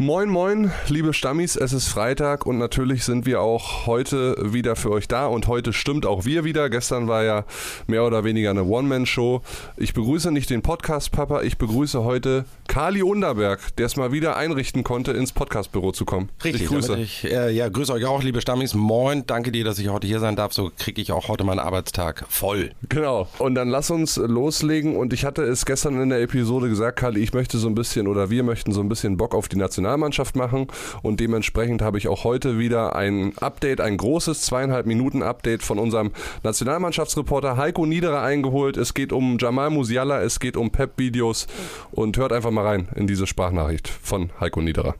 Moin, moin, liebe Stammis, es ist Freitag und natürlich sind wir auch heute wieder für euch da und heute stimmt auch wir wieder. Gestern war ja mehr oder weniger eine One-Man-Show. Ich begrüße nicht den Podcast-Papa, ich begrüße heute Kali Underberg, der es mal wieder einrichten konnte, ins Podcast-Büro zu kommen. Richtig, ich grüße. Ich, äh, ja, grüße euch auch, liebe Stammis. Moin, danke dir, dass ich heute hier sein darf. So kriege ich auch heute meinen Arbeitstag voll. Genau. Und dann lass uns loslegen. Und ich hatte es gestern in der Episode gesagt, Kali, ich möchte so ein bisschen oder wir möchten so ein bisschen Bock auf die Nationalmannschaft Nationalmannschaft machen und dementsprechend habe ich auch heute wieder ein Update, ein großes zweieinhalb Minuten Update von unserem Nationalmannschaftsreporter Heiko Niederer eingeholt. Es geht um Jamal Musiala, es geht um Pep-Videos und hört einfach mal rein in diese Sprachnachricht von Heiko Niederer.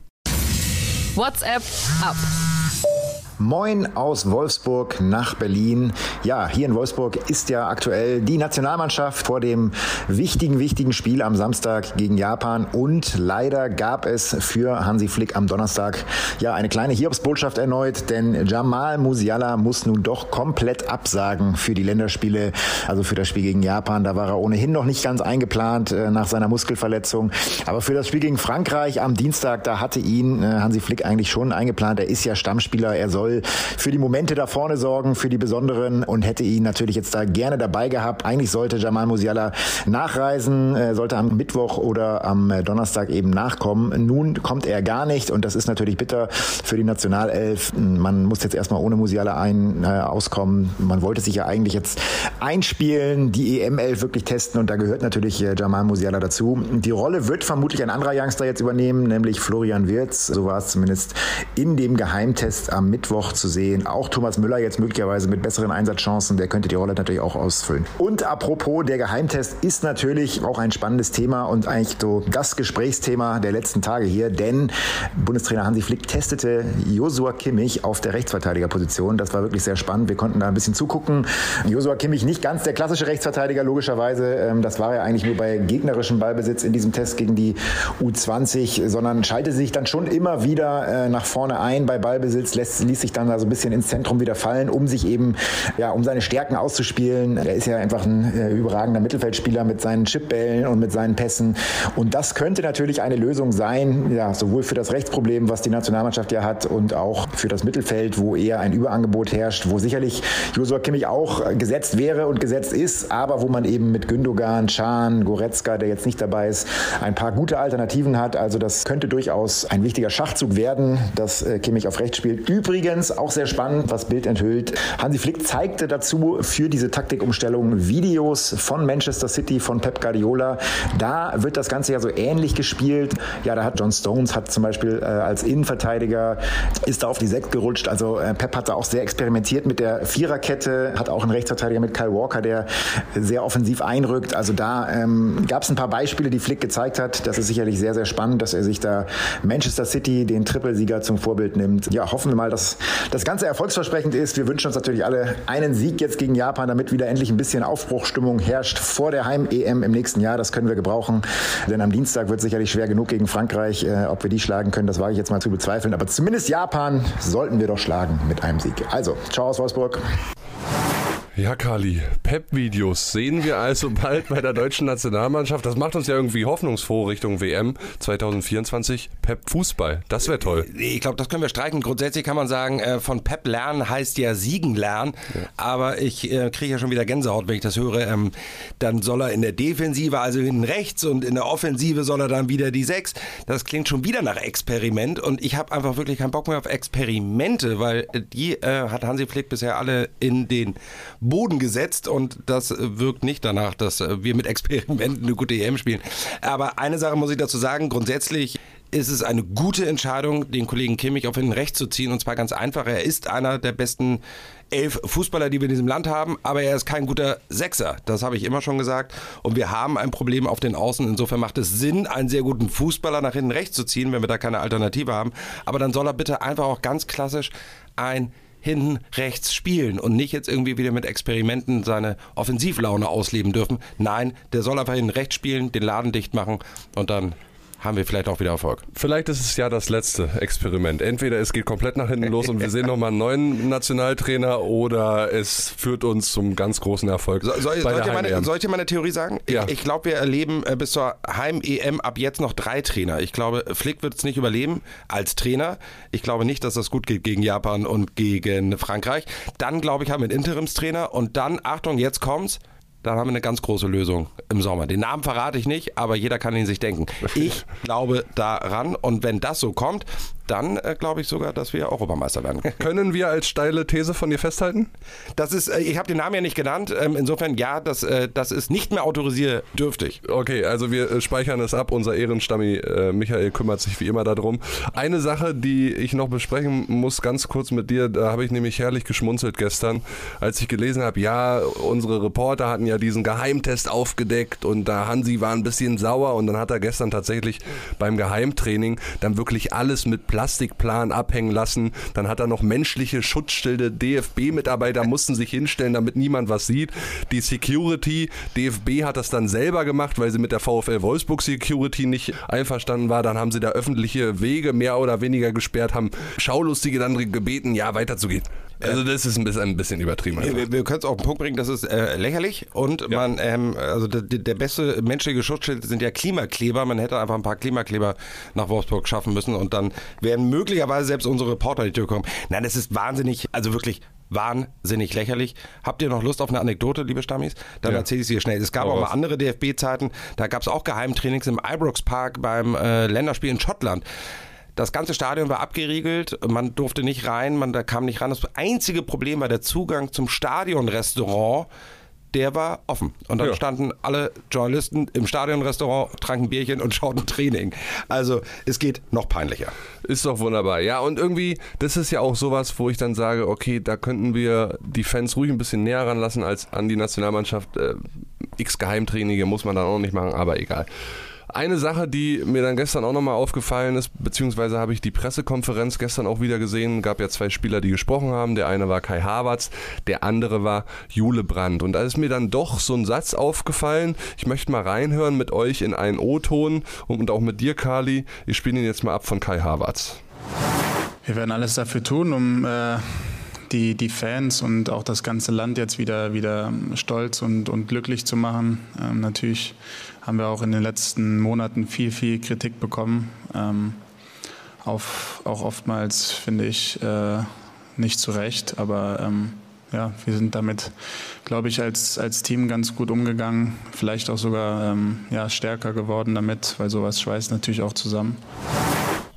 WhatsApp ab. Moin aus Wolfsburg nach Berlin. Ja, hier in Wolfsburg ist ja aktuell die Nationalmannschaft vor dem wichtigen, wichtigen Spiel am Samstag gegen Japan. Und leider gab es für Hansi Flick am Donnerstag ja eine kleine Hiobsbotschaft erneut, denn Jamal Musiala muss nun doch komplett absagen für die Länderspiele, also für das Spiel gegen Japan. Da war er ohnehin noch nicht ganz eingeplant äh, nach seiner Muskelverletzung. Aber für das Spiel gegen Frankreich am Dienstag, da hatte ihn äh, Hansi Flick eigentlich schon eingeplant. Er ist ja Stammspieler, er soll soll für die Momente da vorne sorgen, für die besonderen und hätte ihn natürlich jetzt da gerne dabei gehabt. Eigentlich sollte Jamal Musiala nachreisen, äh, sollte am Mittwoch oder am äh, Donnerstag eben nachkommen. Nun kommt er gar nicht und das ist natürlich bitter für die Nationalelf. Man muss jetzt erstmal ohne Musiala ein, äh, auskommen. Man wollte sich ja eigentlich jetzt einspielen, die EM-Elf wirklich testen und da gehört natürlich äh, Jamal Musiala dazu. Die Rolle wird vermutlich ein anderer Youngster jetzt übernehmen, nämlich Florian Wirz. So war es zumindest in dem Geheimtest am Mittwoch Mittwoch zu sehen. Auch Thomas Müller jetzt möglicherweise mit besseren Einsatzchancen, der könnte die Rolle natürlich auch ausfüllen. Und apropos, der Geheimtest ist natürlich auch ein spannendes Thema und eigentlich so das Gesprächsthema der letzten Tage hier, denn Bundestrainer Hansi Flick testete Josua Kimmich auf der Rechtsverteidigerposition. Das war wirklich sehr spannend. Wir konnten da ein bisschen zugucken. Josua Kimmich nicht ganz der klassische Rechtsverteidiger, logischerweise. Ähm, das war er eigentlich nur bei gegnerischem Ballbesitz in diesem Test gegen die U20, sondern schaltete sich dann schon immer wieder äh, nach vorne ein bei Ballbesitz, ließ sich sich dann da so ein bisschen ins Zentrum wieder fallen, um sich eben, ja, um seine Stärken auszuspielen. Er ist ja einfach ein äh, überragender Mittelfeldspieler mit seinen Chipbällen und mit seinen Pässen. Und das könnte natürlich eine Lösung sein, ja, sowohl für das Rechtsproblem, was die Nationalmannschaft ja hat, und auch für das Mittelfeld, wo eher ein Überangebot herrscht, wo sicherlich Josua Kimmich auch gesetzt wäre und gesetzt ist, aber wo man eben mit Gündogan, Can, Goretzka, der jetzt nicht dabei ist, ein paar gute Alternativen hat. Also das könnte durchaus ein wichtiger Schachzug werden, dass äh, Kimmich auf rechts spielt. Übrigens Übrigens auch sehr spannend, was Bild enthüllt. Hansi Flick zeigte dazu für diese Taktikumstellung Videos von Manchester City, von Pep Guardiola. Da wird das Ganze ja so ähnlich gespielt. Ja, da hat John Stones hat zum Beispiel äh, als Innenverteidiger ist da auf die Sechs gerutscht. Also äh, Pep hat da auch sehr experimentiert mit der Viererkette, hat auch einen Rechtsverteidiger mit Kyle Walker, der sehr offensiv einrückt. Also da ähm, gab es ein paar Beispiele, die Flick gezeigt hat. Das ist sicherlich sehr, sehr spannend, dass er sich da Manchester City, den Trippelsieger, zum Vorbild nimmt. Ja, hoffen wir mal, dass das Ganze erfolgsversprechend ist. Wir wünschen uns natürlich alle einen Sieg jetzt gegen Japan, damit wieder endlich ein bisschen Aufbruchstimmung herrscht vor der Heim-EM im nächsten Jahr. Das können wir gebrauchen, denn am Dienstag wird sicherlich schwer genug gegen Frankreich. Äh, ob wir die schlagen können, das wage ich jetzt mal zu bezweifeln. Aber zumindest Japan sollten wir doch schlagen mit einem Sieg. Also, ciao aus Wolfsburg. Ja, Kali, Pep-Videos sehen wir also bald bei der deutschen Nationalmannschaft. Das macht uns ja irgendwie hoffnungsfroh Richtung WM 2024. Pep Fußball, das wäre toll. Ich glaube, das können wir streichen. Grundsätzlich kann man sagen, äh, von Pep lernen heißt ja siegen lernen. Ja. Aber ich äh, kriege ja schon wieder Gänsehaut, wenn ich das höre. Ähm, dann soll er in der Defensive, also hinten rechts und in der Offensive soll er dann wieder die Sechs. Das klingt schon wieder nach Experiment und ich habe einfach wirklich keinen Bock mehr auf Experimente, weil die äh, hat Hansi Flick bisher alle in den Boden gesetzt und das wirkt nicht danach, dass wir mit Experimenten eine gute EM spielen. Aber eine Sache muss ich dazu sagen, grundsätzlich ist es eine gute Entscheidung, den Kollegen Kimmich auf hinten rechts zu ziehen. Und zwar ganz einfach. Er ist einer der besten elf Fußballer, die wir in diesem Land haben, aber er ist kein guter Sechser. Das habe ich immer schon gesagt. Und wir haben ein Problem auf den Außen. Insofern macht es Sinn, einen sehr guten Fußballer nach hinten rechts zu ziehen, wenn wir da keine Alternative haben. Aber dann soll er bitte einfach auch ganz klassisch ein hinten rechts spielen und nicht jetzt irgendwie wieder mit Experimenten seine Offensivlaune ausleben dürfen. Nein, der soll einfach hinten rechts spielen, den Laden dicht machen und dann haben wir vielleicht auch wieder Erfolg. Vielleicht ist es ja das letzte Experiment. Entweder es geht komplett nach hinten los und wir sehen nochmal einen neuen Nationaltrainer oder es führt uns zum ganz großen Erfolg. So, soll, soll, ich meine, soll, ich meine, Theorie sagen? Ja. Ich, ich glaube, wir erleben äh, bis zur Heim-EM ab jetzt noch drei Trainer. Ich glaube, Flick wird es nicht überleben als Trainer. Ich glaube nicht, dass das gut geht gegen Japan und gegen Frankreich. Dann, glaube ich, haben wir einen Interimstrainer und dann, Achtung, jetzt kommt's dann haben wir eine ganz große Lösung im Sommer. Den Namen verrate ich nicht, aber jeder kann ihn sich denken. Ich glaube daran und wenn das so kommt, dann äh, glaube ich sogar, dass wir Europameister werden. Können wir als steile These von dir festhalten? Das ist, äh, ich habe den Namen ja nicht genannt. Ähm, insofern, ja, das, äh, das ist nicht mehr autorisiertdürftig. Okay, also wir äh, speichern es ab. Unser Ehrenstammi äh, Michael kümmert sich wie immer darum. Eine Sache, die ich noch besprechen muss, ganz kurz mit dir, da habe ich nämlich herrlich geschmunzelt gestern, als ich gelesen habe, ja, unsere Reporter hatten ja diesen Geheimtest aufgedeckt und da Hansi war ein bisschen sauer und dann hat er gestern tatsächlich beim Geheimtraining dann wirklich alles mit Plan Plastikplan abhängen lassen. Dann hat er noch menschliche Schutzschilde. DFB-Mitarbeiter mussten sich hinstellen, damit niemand was sieht. Die Security, DFB hat das dann selber gemacht, weil sie mit der VfL Wolfsburg Security nicht einverstanden war. Dann haben sie da öffentliche Wege mehr oder weniger gesperrt, haben Schaulustige dann gebeten, ja, weiterzugehen. Also das ist ein bisschen, ein bisschen übertrieben. Wir, wir können es auf den Punkt bringen, das ist äh, lächerlich und ja. man, ähm, also der, der, beste menschliche Schutzschild sind ja Klimakleber. Man hätte einfach ein paar Klimakleber nach Wolfsburg schaffen müssen und dann wären möglicherweise selbst unsere Reporter die Tür gekommen. Nein, das ist wahnsinnig, also wirklich wahnsinnig lächerlich. Habt ihr noch Lust auf eine Anekdote, liebe Stammis? Dann ja. erzähle ich sie dir schnell. Es gab auch, auch mal andere DFB-Zeiten, da gab es auch Geheimtrainings im Ibrox Park beim äh, Länderspiel in Schottland. Das ganze Stadion war abgeriegelt, man durfte nicht rein, man da kam nicht ran. Das einzige Problem war der Zugang zum Stadionrestaurant der war offen. Und dann ja. standen alle Journalisten im Stadionrestaurant, tranken Bierchen und schauten Training. Also es geht noch peinlicher. Ist doch wunderbar. Ja, und irgendwie, das ist ja auch sowas, wo ich dann sage, okay, da könnten wir die Fans ruhig ein bisschen näher ranlassen als an die Nationalmannschaft. Äh, X Geheimtraining muss man dann auch nicht machen, aber egal. Eine Sache, die mir dann gestern auch nochmal aufgefallen ist, beziehungsweise habe ich die Pressekonferenz gestern auch wieder gesehen, gab ja zwei Spieler, die gesprochen haben. Der eine war Kai Havertz, der andere war Jule Brandt. Und da ist mir dann doch so ein Satz aufgefallen. Ich möchte mal reinhören mit euch in einen O-Ton und auch mit dir, Kali. Ich spiele ihn jetzt mal ab von Kai Havertz. Wir werden alles dafür tun, um äh, die, die Fans und auch das ganze Land jetzt wieder, wieder stolz und, und glücklich zu machen. Ähm, natürlich haben wir auch in den letzten Monaten viel, viel Kritik bekommen. Ähm, auf, auch oftmals, finde ich, äh, nicht zu Recht. Aber ähm, ja, wir sind damit, glaube ich, als, als Team ganz gut umgegangen. Vielleicht auch sogar ähm, ja, stärker geworden damit, weil sowas schweißt natürlich auch zusammen.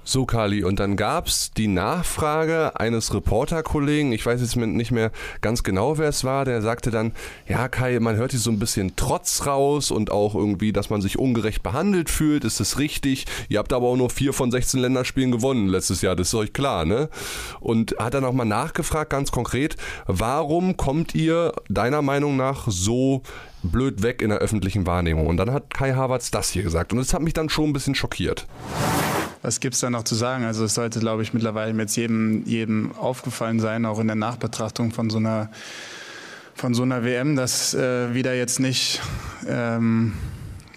So, Kali, und dann gab es die Nachfrage eines Reporterkollegen, ich weiß jetzt nicht mehr ganz genau, wer es war, der sagte dann, ja Kai, man hört hier so ein bisschen Trotz raus und auch irgendwie, dass man sich ungerecht behandelt fühlt, ist das richtig? Ihr habt aber auch nur vier von 16 Länderspielen gewonnen letztes Jahr, das ist euch klar, ne? Und hat dann nochmal nachgefragt, ganz konkret, warum kommt ihr deiner Meinung nach so blöd weg in der öffentlichen Wahrnehmung? Und dann hat Kai Havertz das hier gesagt und das hat mich dann schon ein bisschen schockiert was gibt es da noch zu sagen? Also es sollte, glaube ich, mittlerweile jetzt jedem, jedem aufgefallen sein, auch in der Nachbetrachtung von so einer, von so einer WM, dass äh, wir da jetzt nicht ähm,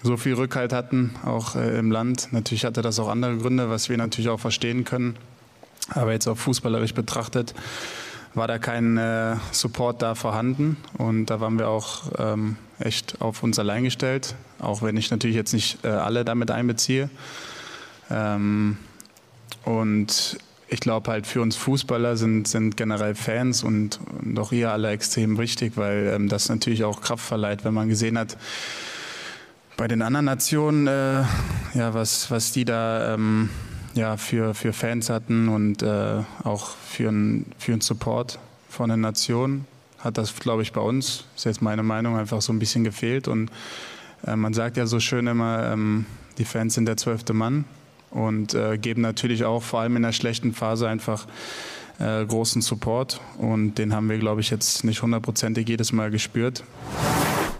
so viel Rückhalt hatten, auch äh, im Land. Natürlich hatte das auch andere Gründe, was wir natürlich auch verstehen können. Aber jetzt auch fußballerisch betrachtet war da kein äh, Support da vorhanden und da waren wir auch ähm, echt auf uns allein gestellt, auch wenn ich natürlich jetzt nicht äh, alle damit einbeziehe. Ähm, und ich glaube halt für uns Fußballer sind, sind generell Fans und, und auch ihr alle extrem wichtig, weil ähm, das natürlich auch Kraft verleiht, wenn man gesehen hat, bei den anderen Nationen, äh, ja, was, was die da ähm, ja, für, für Fans hatten und äh, auch für einen für Support von den Nationen, hat das, glaube ich, bei uns, ist jetzt meine Meinung, einfach so ein bisschen gefehlt. Und äh, man sagt ja so schön immer, ähm, die Fans sind der zwölfte Mann und äh, geben natürlich auch vor allem in der schlechten Phase einfach äh, großen Support und den haben wir, glaube ich, jetzt nicht hundertprozentig jedes Mal gespürt.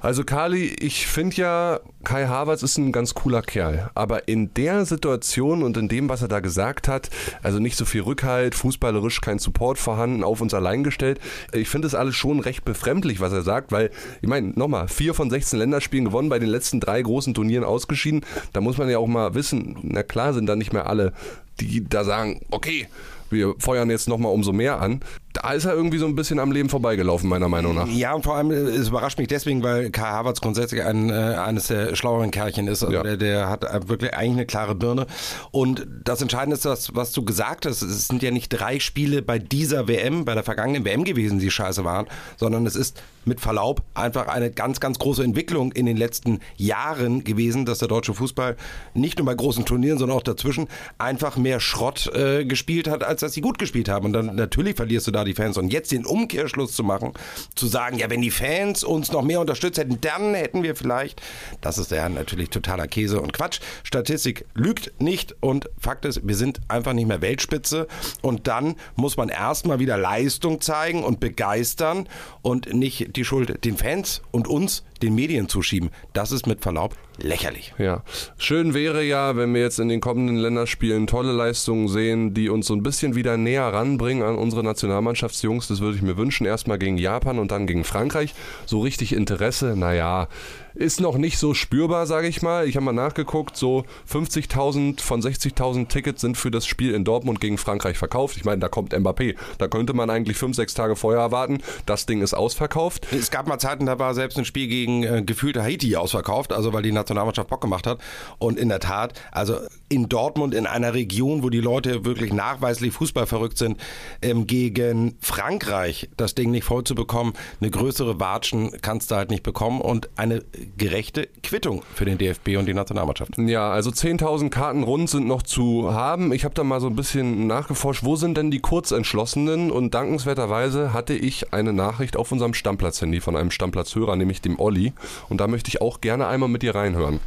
Also Kali, ich finde ja, Kai Havertz ist ein ganz cooler Kerl. Aber in der Situation und in dem, was er da gesagt hat, also nicht so viel Rückhalt, fußballerisch kein Support vorhanden, auf uns allein gestellt. Ich finde das alles schon recht befremdlich, was er sagt, weil, ich meine, nochmal, vier von 16 Länderspielen gewonnen, bei den letzten drei großen Turnieren ausgeschieden. Da muss man ja auch mal wissen, na klar sind da nicht mehr alle, die da sagen, okay, wir feuern jetzt nochmal umso mehr an. Da ist er irgendwie so ein bisschen am Leben vorbeigelaufen, meiner Meinung nach. Ja, und vor allem, äh, es überrascht mich deswegen, weil Kai Havertz grundsätzlich ein, äh, eines der schlaueren Kerlchen ist. Also ja. der, der, hat wirklich eigentlich eine klare Birne. Und das Entscheidende ist das, was du gesagt hast. Es sind ja nicht drei Spiele bei dieser WM, bei der vergangenen WM gewesen, die scheiße waren, sondern es ist mit Verlaub einfach eine ganz, ganz große Entwicklung in den letzten Jahren gewesen, dass der deutsche Fußball nicht nur bei großen Turnieren, sondern auch dazwischen einfach mehr Schrott äh, gespielt hat, als dass sie gut gespielt haben. Und dann natürlich verlierst du da die Fans. Und jetzt den Umkehrschluss zu machen, zu sagen, ja, wenn die Fans uns noch mehr unterstützt hätten, dann hätten wir vielleicht, das ist ja natürlich totaler Käse und Quatsch. Statistik lügt nicht und Fakt ist, wir sind einfach nicht mehr Weltspitze. Und dann muss man erstmal wieder Leistung zeigen und begeistern und nicht die Schuld den Fans und uns, den Medien zuschieben. Das ist mit Verlaub lächerlich. Ja. Schön wäre ja, wenn wir jetzt in den kommenden Länderspielen tolle Leistungen sehen, die uns so ein bisschen wieder näher ranbringen an unsere Nationalmannschaftsjungs. Das würde ich mir wünschen. Erstmal gegen Japan und dann gegen Frankreich. So richtig Interesse, naja, ist noch nicht so spürbar, sage ich mal. Ich habe mal nachgeguckt, so 50.000 von 60.000 Tickets sind für das Spiel in Dortmund gegen Frankreich verkauft. Ich meine, da kommt Mbappé. Da könnte man eigentlich fünf, sechs Tage vorher erwarten. Das Ding ist ausverkauft. Es gab mal Zeiten, da war selbst ein Spiel gegen äh, gefühlte Haiti ausverkauft, also weil die Nationalmannschaft Bock gemacht hat. Und in der Tat, also in Dortmund, in einer Region, wo die Leute wirklich nachweislich Fußball verrückt sind, ähm, gegen Frankreich das Ding nicht voll zu bekommen, eine größere Watschen kannst du halt nicht bekommen und eine gerechte Quittung für den DFB und die Nationalmannschaft. Ja, also 10.000 Karten rund sind noch zu haben. Ich habe da mal so ein bisschen nachgeforscht, wo sind denn die Kurzentschlossenen? Und dankenswerterweise hatte ich eine Nachricht auf unserem Stammplatz-Handy von einem Stammplatzhörer, nämlich dem Olli. Und da möchte ich auch gerne einmal mit dir reinhören.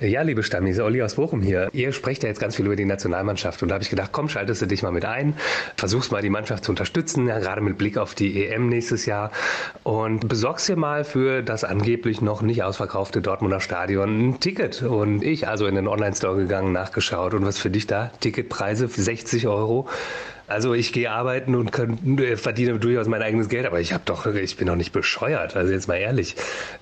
Ja, liebe Stammis, Olli aus Bochum hier. Ihr sprecht ja jetzt ganz viel über die Nationalmannschaft und da habe ich gedacht, komm, schaltest du dich mal mit ein, versuchst mal die Mannschaft zu unterstützen, ja, gerade mit Blick auf die EM nächstes Jahr und besorgst dir mal für das angeblich noch nicht ausverkaufte Dortmunder Stadion ein Ticket. Und ich also in den Online-Store gegangen, nachgeschaut und was für dich da? Ticketpreise 60 Euro. Also ich gehe arbeiten und kann, äh, verdiene durchaus mein eigenes Geld, aber ich habe doch, ich bin doch nicht bescheuert. Also jetzt mal ehrlich,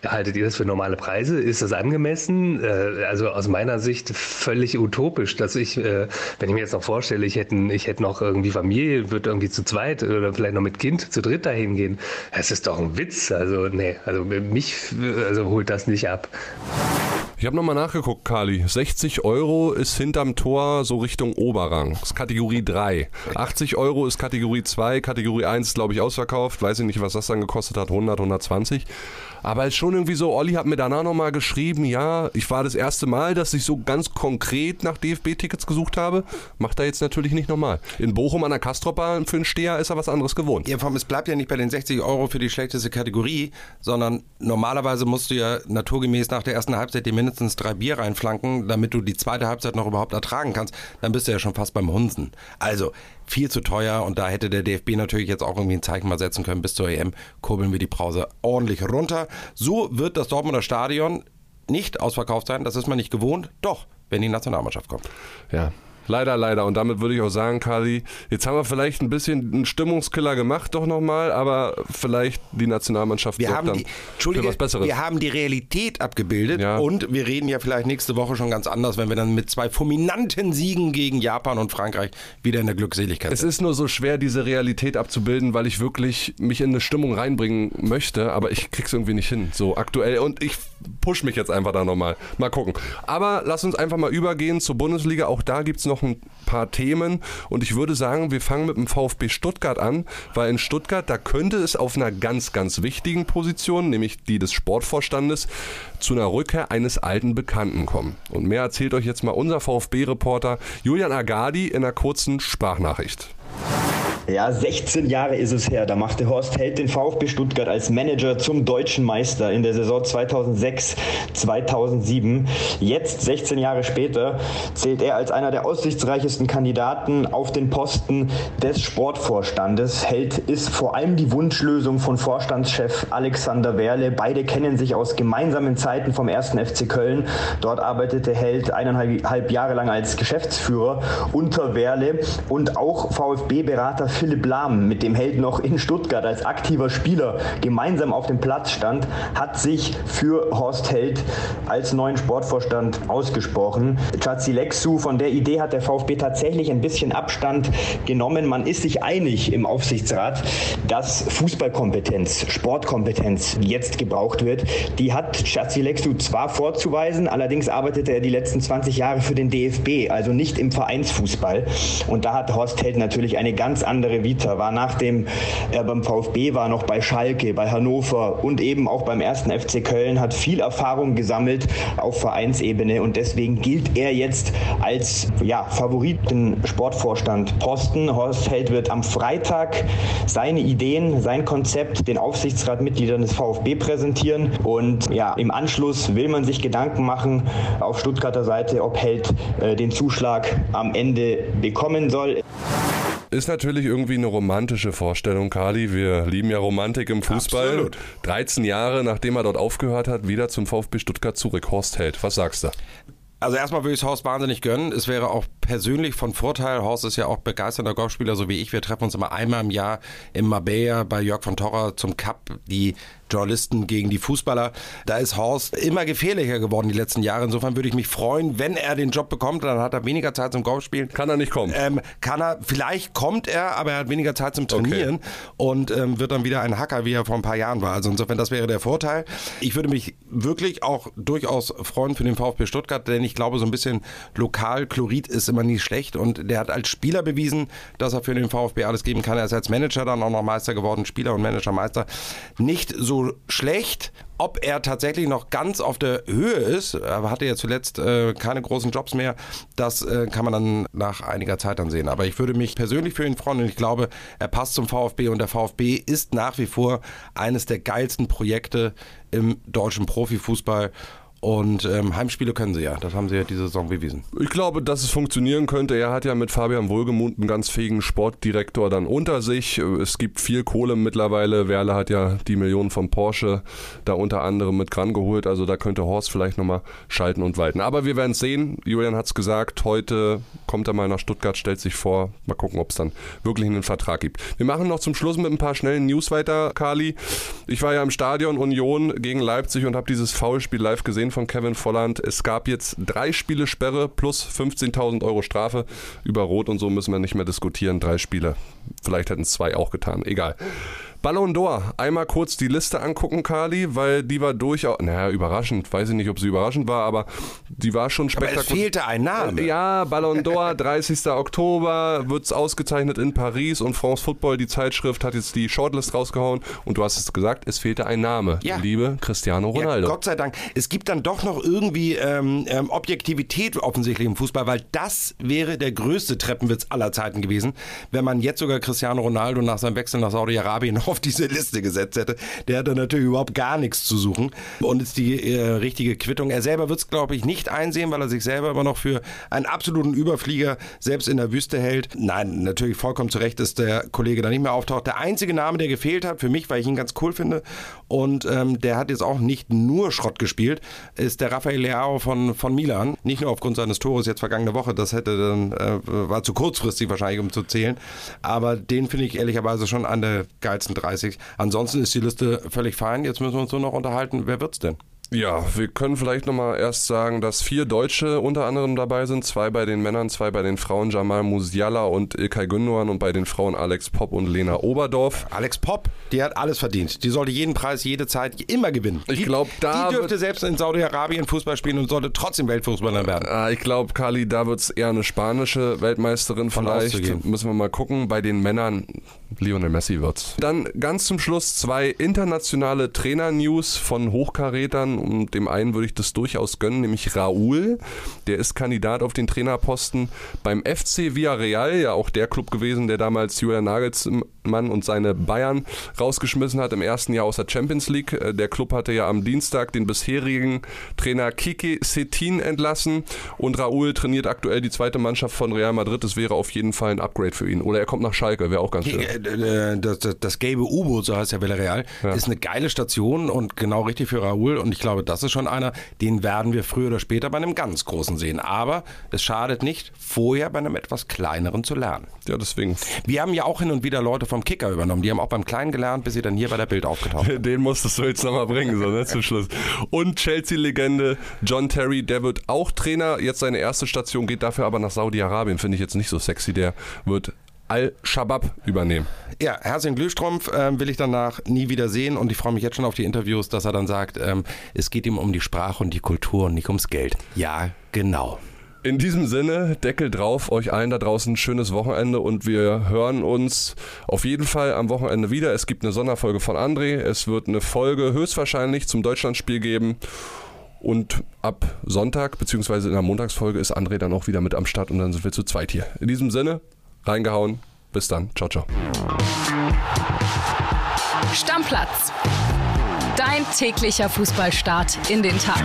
haltet ihr das für normale Preise? Ist das angemessen? Äh, also aus meiner Sicht völlig utopisch, dass ich, äh, wenn ich mir jetzt noch vorstelle, ich hätte, ich hätte noch irgendwie Familie, würde irgendwie zu zweit oder vielleicht noch mit Kind zu dritt dahin gehen. Das ist doch ein Witz. Also nee, also mich, also holt das nicht ab. Ich habe nochmal nachgeguckt, Kali. 60 Euro ist hinterm Tor so Richtung Oberrang. Das ist Kategorie 3. 80 Euro ist Kategorie 2. Kategorie 1 glaube ich ausverkauft. Weiß ich nicht, was das dann gekostet hat. 100, 120. Aber es ist schon irgendwie so, Olli hat mir danach nochmal geschrieben, ja, ich war das erste Mal, dass ich so ganz konkret nach DFB-Tickets gesucht habe. Macht er jetzt natürlich nicht nochmal. In Bochum an der Kastropbahn für einen Steher ist er was anderes gewohnt. Ja, allem, es bleibt ja nicht bei den 60 Euro für die schlechteste Kategorie, sondern normalerweise musst du ja naturgemäß nach der ersten Halbzeit dir mindestens drei Bier reinflanken, damit du die zweite Halbzeit noch überhaupt ertragen kannst. Dann bist du ja schon fast beim Hunsen. Also, viel zu teuer und da hätte der DFB natürlich jetzt auch irgendwie ein Zeichen mal setzen können. Bis zur EM kurbeln wir die Brause ordentlich runter. So wird das Dortmunder Stadion nicht ausverkauft sein. Das ist man nicht gewohnt. Doch, wenn die Nationalmannschaft kommt. Ja, Leider, leider. Und damit würde ich auch sagen, Kali, jetzt haben wir vielleicht ein bisschen einen Stimmungskiller gemacht, doch nochmal, aber vielleicht die Nationalmannschaft wir haben dann die, für was Besseres. Wir haben die Realität abgebildet ja. und wir reden ja vielleicht nächste Woche schon ganz anders, wenn wir dann mit zwei fulminanten Siegen gegen Japan und Frankreich wieder in der Glückseligkeit sind. Es ist nur so schwer, diese Realität abzubilden, weil ich wirklich mich in eine Stimmung reinbringen möchte, aber ich krieg's irgendwie nicht hin, so aktuell. Und ich push mich jetzt einfach da nochmal. Mal gucken. Aber lass uns einfach mal übergehen zur Bundesliga. Auch da gibt es noch ein paar Themen. Und ich würde sagen, wir fangen mit dem VfB Stuttgart an, weil in Stuttgart, da könnte es auf einer ganz, ganz wichtigen Position, nämlich die des Sportvorstandes, zu einer Rückkehr eines alten Bekannten kommen. Und mehr erzählt euch jetzt mal unser VfB-Reporter Julian Agadi in einer kurzen Sprachnachricht. Ja, 16 Jahre ist es her. Da machte Horst Held den VfB Stuttgart als Manager zum deutschen Meister in der Saison 2006, 2007. Jetzt, 16 Jahre später, zählt er als einer der aussichtsreichsten Kandidaten auf den Posten des Sportvorstandes. Held ist vor allem die Wunschlösung von Vorstandschef Alexander Werle. Beide kennen sich aus gemeinsamen Zeiten vom ersten FC Köln. Dort arbeitete Held eineinhalb Jahre lang als Geschäftsführer unter Werle und auch VfB-Berater Philipp Lahm, mit dem Held noch in Stuttgart als aktiver Spieler gemeinsam auf dem Platz stand, hat sich für Horst Held als neuen Sportvorstand ausgesprochen. Chazi Lexu, von der Idee hat der VfB tatsächlich ein bisschen Abstand genommen. Man ist sich einig im Aufsichtsrat, dass Fußballkompetenz, Sportkompetenz jetzt gebraucht wird. Die hat Chazi Lexu zwar vorzuweisen, allerdings arbeitete er die letzten 20 Jahre für den DFB, also nicht im Vereinsfußball. Und da hat Horst Held natürlich eine ganz andere Vita, war nachdem er beim VfB war, noch bei Schalke, bei Hannover und eben auch beim ersten FC Köln, hat viel Erfahrung gesammelt auf Vereinsebene und deswegen gilt er jetzt als ja, Favoriten Sportvorstand Posten. Horst Held wird am Freitag seine Ideen, sein Konzept den Aufsichtsratmitgliedern des VfB präsentieren und ja, im Anschluss will man sich Gedanken machen auf Stuttgarter Seite, ob Held äh, den Zuschlag am Ende bekommen soll. Ist natürlich irgendwie eine romantische Vorstellung, Kali. Wir lieben ja Romantik im Fußball. Absolut. 13 Jahre nachdem er dort aufgehört hat, wieder zum VfB Stuttgart zurück. Horst Held, was sagst du? Also erstmal würde ich es Horst wahnsinnig gönnen. Es wäre auch persönlich von Vorteil. Horst ist ja auch begeisterter Golfspieler, so wie ich. Wir treffen uns immer einmal im Jahr im Marbella bei Jörg von Torra zum Cup. Die Journalisten gegen die Fußballer. Da ist Horst immer gefährlicher geworden die letzten Jahre. Insofern würde ich mich freuen, wenn er den Job bekommt. Dann hat er weniger Zeit zum Golfspielen. Kann er nicht kommen? Ähm, kann er, vielleicht kommt er, aber er hat weniger Zeit zum Trainieren okay. und ähm, wird dann wieder ein Hacker, wie er vor ein paar Jahren war. Also insofern, das wäre der Vorteil. Ich würde mich wirklich auch durchaus freuen für den VfB Stuttgart, denn ich glaube, so ein bisschen Lokalchlorid ist immer nie schlecht und der hat als Spieler bewiesen, dass er für den VfB alles geben kann. Er ist als Manager dann auch noch Meister geworden, Spieler und Managermeister. Nicht so schlecht. Ob er tatsächlich noch ganz auf der Höhe ist, er hatte ja zuletzt äh, keine großen Jobs mehr, das äh, kann man dann nach einiger Zeit dann sehen. Aber ich würde mich persönlich für ihn freuen und ich glaube, er passt zum VfB und der VfB ist nach wie vor eines der geilsten Projekte im deutschen Profifußball. Und ähm, Heimspiele können sie ja. Das haben sie ja diese Saison bewiesen. Ich glaube, dass es funktionieren könnte. Er hat ja mit Fabian Wohlgemuth einen ganz fähigen Sportdirektor dann unter sich. Es gibt viel Kohle mittlerweile. Werle hat ja die Millionen von Porsche da unter anderem mit dran geholt. Also da könnte Horst vielleicht nochmal schalten und walten. Aber wir werden es sehen. Julian hat es gesagt. Heute kommt er mal nach Stuttgart, stellt sich vor. Mal gucken, ob es dann wirklich einen Vertrag gibt. Wir machen noch zum Schluss mit ein paar schnellen News weiter, Kali. Ich war ja im Stadion Union gegen Leipzig und habe dieses Foulspiel live gesehen von Kevin Volland. Es gab jetzt drei Spiele Sperre plus 15.000 Euro Strafe. Über Rot und so müssen wir nicht mehr diskutieren. Drei Spiele. Vielleicht hätten es zwei auch getan. Egal. Ballon d'Or. Einmal kurz die Liste angucken, Kali, weil die war durchaus, naja, überraschend. Weiß ich nicht, ob sie überraschend war, aber die war schon spektakulär. Aber es fehlte ein Name. Ja, Ballon d'Or, 30. Oktober, wird es ausgezeichnet in Paris und France Football, die Zeitschrift, hat jetzt die Shortlist rausgehauen und du hast es gesagt, es fehlte ein Name. Ja. Liebe Cristiano Ronaldo. Ja, Gott sei Dank. Es gibt dann doch noch irgendwie ähm, ähm, Objektivität offensichtlich im Fußball, weil das wäre der größte Treppenwitz aller Zeiten gewesen, wenn man jetzt sogar Cristiano Ronaldo nach seinem Wechsel nach Saudi-Arabien auf diese Liste gesetzt hätte. Der hat da natürlich überhaupt gar nichts zu suchen und ist die äh, richtige Quittung. Er selber wird es, glaube ich, nicht einsehen, weil er sich selber immer noch für einen absoluten Überflieger selbst in der Wüste hält. Nein, natürlich vollkommen zu Recht, dass der Kollege da nicht mehr auftaucht. Der einzige Name, der gefehlt hat, für mich, weil ich ihn ganz cool finde und ähm, der hat jetzt auch nicht nur Schrott gespielt, ist der Rafael Leao von, von Milan. Nicht nur aufgrund seines Tores jetzt vergangene Woche, das hätte dann, äh, war zu kurzfristig wahrscheinlich, um zu zählen. Aber den finde ich ehrlicherweise schon an der geilsten 30. Ansonsten ist die Liste völlig fein. Jetzt müssen wir uns nur noch unterhalten. Wer wird's denn? Ja, wir können vielleicht nochmal erst sagen, dass vier Deutsche unter anderem dabei sind. Zwei bei den Männern, zwei bei den Frauen. Jamal Musiala und Ilkay Gündogan und bei den Frauen Alex Popp und Lena Oberdorf. Alex Popp, die hat alles verdient. Die sollte jeden Preis, jede Zeit, immer gewinnen. Ich glaube, da. Die dürfte selbst in Saudi-Arabien Fußball spielen und sollte trotzdem Weltfußballer werden. Ah, ich glaube, Kali, da wird es eher eine spanische Weltmeisterin Von vielleicht. Müssen wir mal gucken. Bei den Männern, Lionel Messi wird's. Dann ganz zum Schluss zwei internationale Trainer-News von Hochkarätern Und dem einen würde ich das durchaus gönnen, nämlich Raúl. Der ist Kandidat auf den Trainerposten beim FC Villarreal, ja auch der Club gewesen, der damals Julian Nagelsmann und seine Bayern rausgeschmissen hat im ersten Jahr aus der Champions League. Äh, der Club hatte ja am Dienstag den bisherigen Trainer Kike Setin entlassen und Raúl trainiert aktuell die zweite Mannschaft von Real Madrid. Das wäre auf jeden Fall ein Upgrade für ihn. Oder er kommt nach Schalke, wäre auch ganz schön. Äh, äh, das, das, das gelbe U-Boot, so heißt ja Villarreal, ja. ist eine geile Station und genau richtig für Raúl. Und ich glaube, das ist schon einer, den werden wir früher oder später bei einem ganz großen sehen. Aber es schadet nicht, vorher bei einem etwas kleineren zu lernen. Ja, deswegen. Wir haben ja auch hin und wieder Leute vom Kicker übernommen. Die haben auch beim Kleinen gelernt, bis sie dann hier bei der Bild aufgetaucht sind. Den musstest du jetzt nochmal bringen, so ne, zum Schluss. Und Chelsea-Legende John Terry, der wird auch Trainer. Jetzt seine erste Station geht dafür aber nach Saudi-Arabien. Finde ich jetzt nicht so sexy. Der wird Al-Shabaab übernehmen. Ja, Herzlichen Glühstrumpf ähm, will ich danach nie wieder sehen und ich freue mich jetzt schon auf die Interviews, dass er dann sagt, ähm, es geht ihm um die Sprache und die Kultur und nicht ums Geld. Ja, genau. In diesem Sinne, Deckel drauf, euch allen da draußen ein schönes Wochenende und wir hören uns auf jeden Fall am Wochenende wieder. Es gibt eine Sonderfolge von André, es wird eine Folge höchstwahrscheinlich zum Deutschlandspiel geben. Und ab Sonntag, beziehungsweise in der Montagsfolge, ist André dann auch wieder mit am Start und dann sind wir zu zweit hier. In diesem Sinne, reingehauen. Bis dann. Ciao, ciao. Stammplatz. Dein täglicher Fußballstart in den Tag.